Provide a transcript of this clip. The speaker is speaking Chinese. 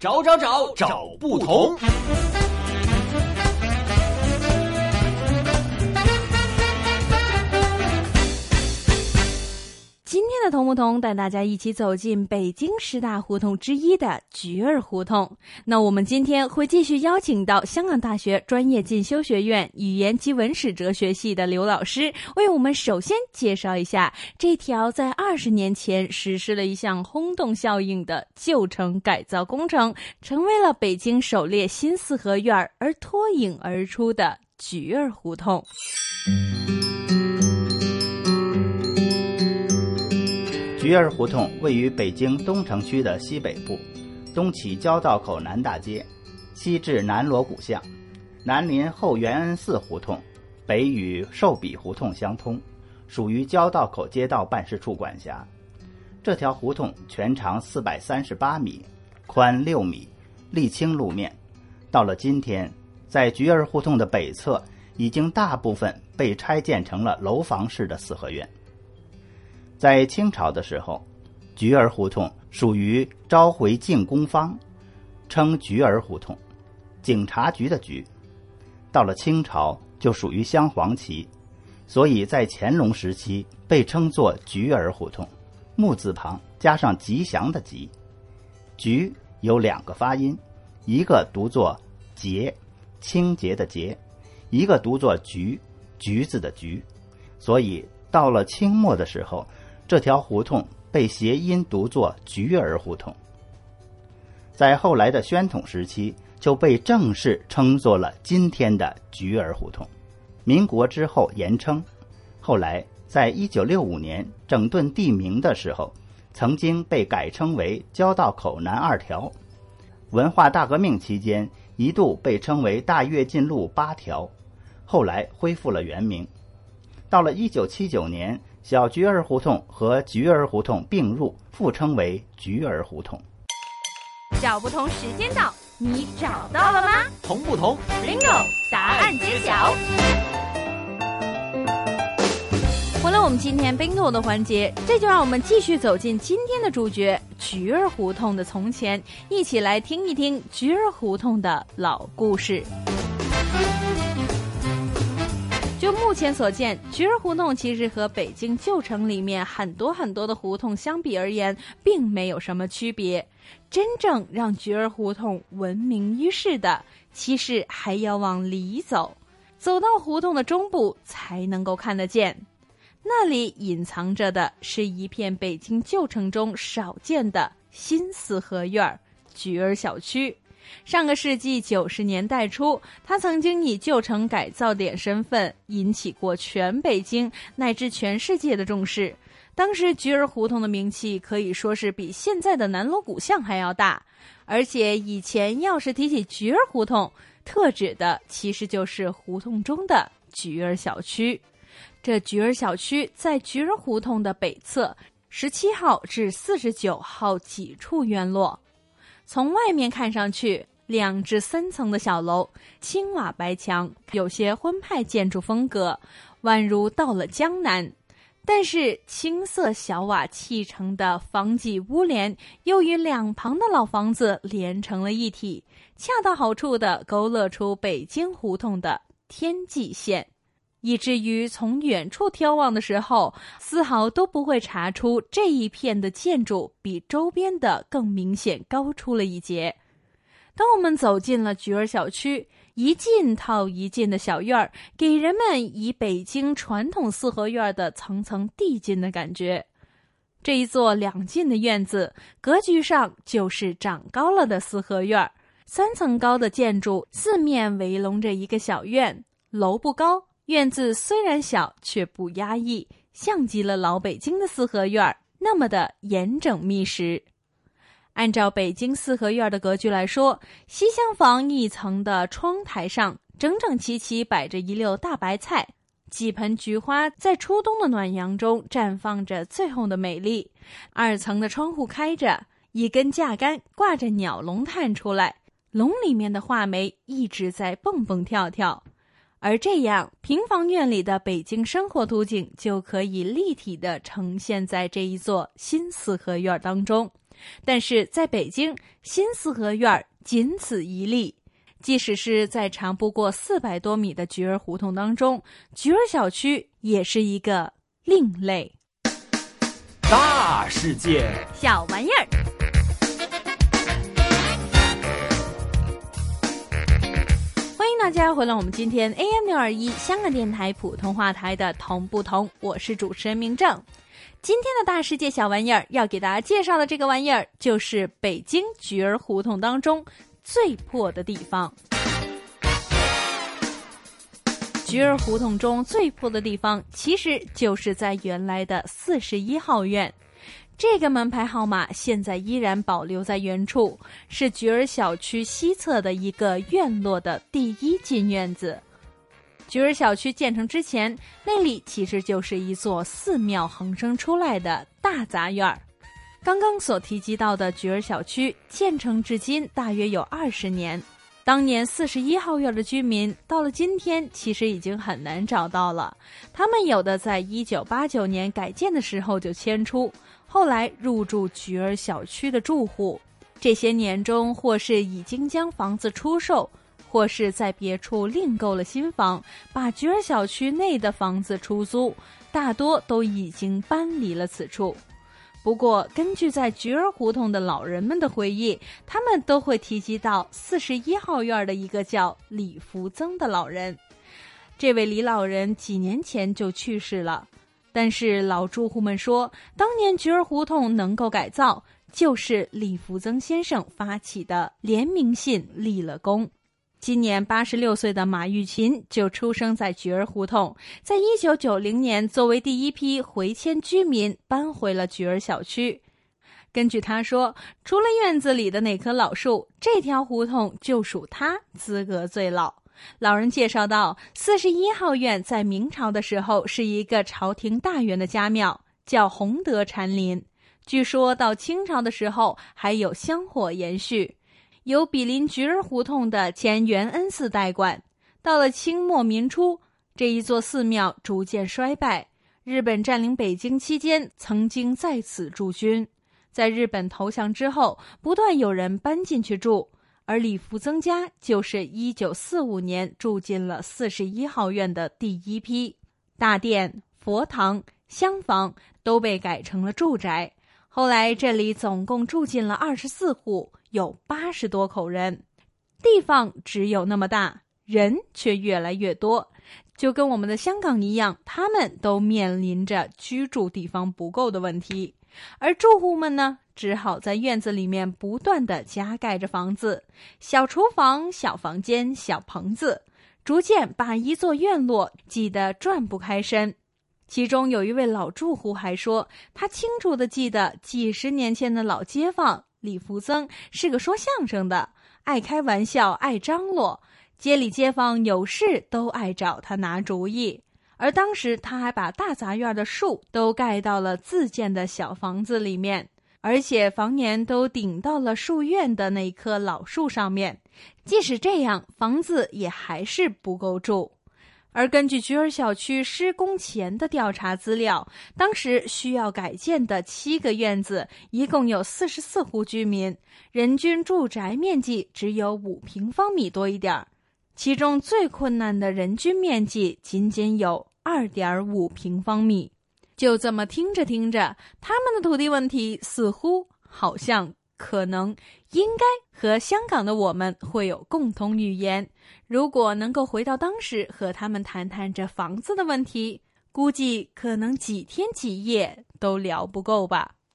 找找找找不同。同不同带大家一起走进北京十大胡同之一的菊儿胡同。那我们今天会继续邀请到香港大学专业进修学院语言及文史哲学系的刘老师，为我们首先介绍一下这条在二十年前实施了一项轰动效应的旧城改造工程，成为了北京首列新四合院而脱颖而出的菊儿胡同。菊儿胡同位于北京东城区的西北部，东起交道口南大街，西至南锣鼓巷，南临后元恩寺胡同，北与寿比胡同相通，属于交道口街道办事处管辖。这条胡同全长四百三十八米，宽六米，沥青路面。到了今天，在菊儿胡同的北侧，已经大部分被拆建成了楼房式的四合院。在清朝的时候，菊儿胡同属于召回进攻方，称菊儿胡同，警察局的局。到了清朝就属于镶黄旗，所以在乾隆时期被称作菊儿胡同，木字旁加上吉祥的吉。菊有两个发音，一个读作洁，清洁的洁；一个读作橘，橘子的橘。所以到了清末的时候。这条胡同被谐音读作“菊儿胡同”，在后来的宣统时期就被正式称作了今天的菊儿胡同。民国之后严称，后来在一九六五年整顿地名的时候，曾经被改称为交道口南二条。文化大革命期间一度被称为大跃进路八条，后来恢复了原名。到了一九七九年。小菊儿胡同和菊儿胡同并入，复称为菊儿胡同。找不同时间到，你找到了吗？同不同？Bingo！答案揭晓。回了我们今天 Bingo 的环节，这就让我们继续走进今天的主角——菊儿胡同的从前，一起来听一听菊儿胡同的老故事。就目前所见，菊儿胡同其实和北京旧城里面很多很多的胡同相比而言，并没有什么区别。真正让菊儿胡同闻名于世的，其实还要往里走，走到胡同的中部才能够看得见。那里隐藏着的是一片北京旧城中少见的新四合院——菊儿小区。上个世纪九十年代初，他曾经以旧城改造点身份引起过全北京乃至全世界的重视。当时菊儿胡同的名气可以说是比现在的南锣鼓巷还要大。而且以前要是提起菊儿胡同，特指的其实就是胡同中的菊儿小区。这菊儿小区在菊儿胡同的北侧，十七号至四十九号几处院落。从外面看上去，两至三层的小楼，青瓦白墙，有些徽派建筑风格，宛如到了江南。但是青色小瓦砌成的房脊屋檐，又与两旁的老房子连成了一体，恰到好处地勾勒出北京胡同的天际线。以至于从远处眺望的时候，丝毫都不会查出这一片的建筑比周边的更明显高出了一截。当我们走进了菊儿小区，一进套一进的小院儿，给人们以北京传统四合院的层层递进的感觉。这一座两进的院子，格局上就是长高了的四合院，三层高的建筑四面围拢着一个小院，楼不高。院子虽然小，却不压抑，像极了老北京的四合院儿那么的严整密实。按照北京四合院的格局来说，西厢房一层的窗台上整整齐齐摆着一溜大白菜，几盆菊花在初冬的暖阳中绽放着最后的美丽。二层的窗户开着，一根架杆挂着鸟笼探出来，笼里面的画眉一直在蹦蹦跳跳。而这样，平房院里的北京生活图景就可以立体的呈现在这一座新四合院当中。但是在北京，新四合院仅此一例。即使是在长不过四百多米的菊儿胡同当中，菊儿小区也是一个另类。大世界，小玩意儿。迎大家回来，我们今天 AM 六二一香港电台普通话台的同不同，我是主持人明正。今天的大世界小玩意儿要给大家介绍的这个玩意儿，就是北京菊儿胡同当中。最破的地方，菊儿胡同中最破的地方，其实就是在原来的四十一号院。这个门牌号码现在依然保留在原处，是菊儿小区西侧的一个院落的第一进院子。菊儿小区建成之前，那里其实就是一座寺庙横生出来的大杂院儿。刚刚所提及到的菊儿小区建成至今大约有二十年，当年四十一号院的居民到了今天其实已经很难找到了。他们有的在一九八九年改建的时候就迁出，后来入住菊儿小区的住户，这些年中或是已经将房子出售，或是在别处另购了新房，把菊儿小区内的房子出租，大多都已经搬离了此处。不过，根据在菊儿胡同的老人们的回忆，他们都会提及到四十一号院的一个叫李福增的老人。这位李老人几年前就去世了，但是老住户们说，当年菊儿胡同能够改造，就是李福增先生发起的联名信立了功。今年八十六岁的马玉琴就出生在菊儿胡同，在一九九零年作为第一批回迁居民搬回了菊儿小区。根据他说，除了院子里的那棵老树，这条胡同就属他资格最老。老人介绍到，四十一号院在明朝的时候是一个朝廷大员的家庙，叫洪德禅林。据说到清朝的时候还有香火延续。由毗邻菊儿胡同的前元恩寺代管，到了清末民初，这一座寺庙逐渐衰败。日本占领北京期间，曾经在此驻军。在日本投降之后，不断有人搬进去住，而李福增家就是一九四五年住进了四十一号院的第一批。大殿、佛堂、厢房都被改成了住宅。后来这里总共住进了二十四户。有八十多口人，地方只有那么大，人却越来越多，就跟我们的香港一样，他们都面临着居住地方不够的问题。而住户们呢，只好在院子里面不断的加盖着房子，小厨房、小房间、小棚子，逐渐把一座院落挤得转不开身。其中有一位老住户还说，他清楚的记得几十年前的老街坊。李福增是个说相声的，爱开玩笑，爱张罗，街里街坊有事都爱找他拿主意。而当时他还把大杂院的树都盖到了自建的小房子里面，而且房檐都顶到了树院的那棵老树上面。即使这样，房子也还是不够住。而根据菊儿小区施工前的调查资料，当时需要改建的七个院子，一共有四十四户居民，人均住宅面积只有五平方米多一点儿，其中最困难的人均面积仅仅有二点五平方米。就这么听着听着，他们的土地问题似乎好像。可能应该和香港的我们会有共同语言。如果能够回到当时和他们谈谈这房子的问题，估计可能几天几夜都聊不够吧。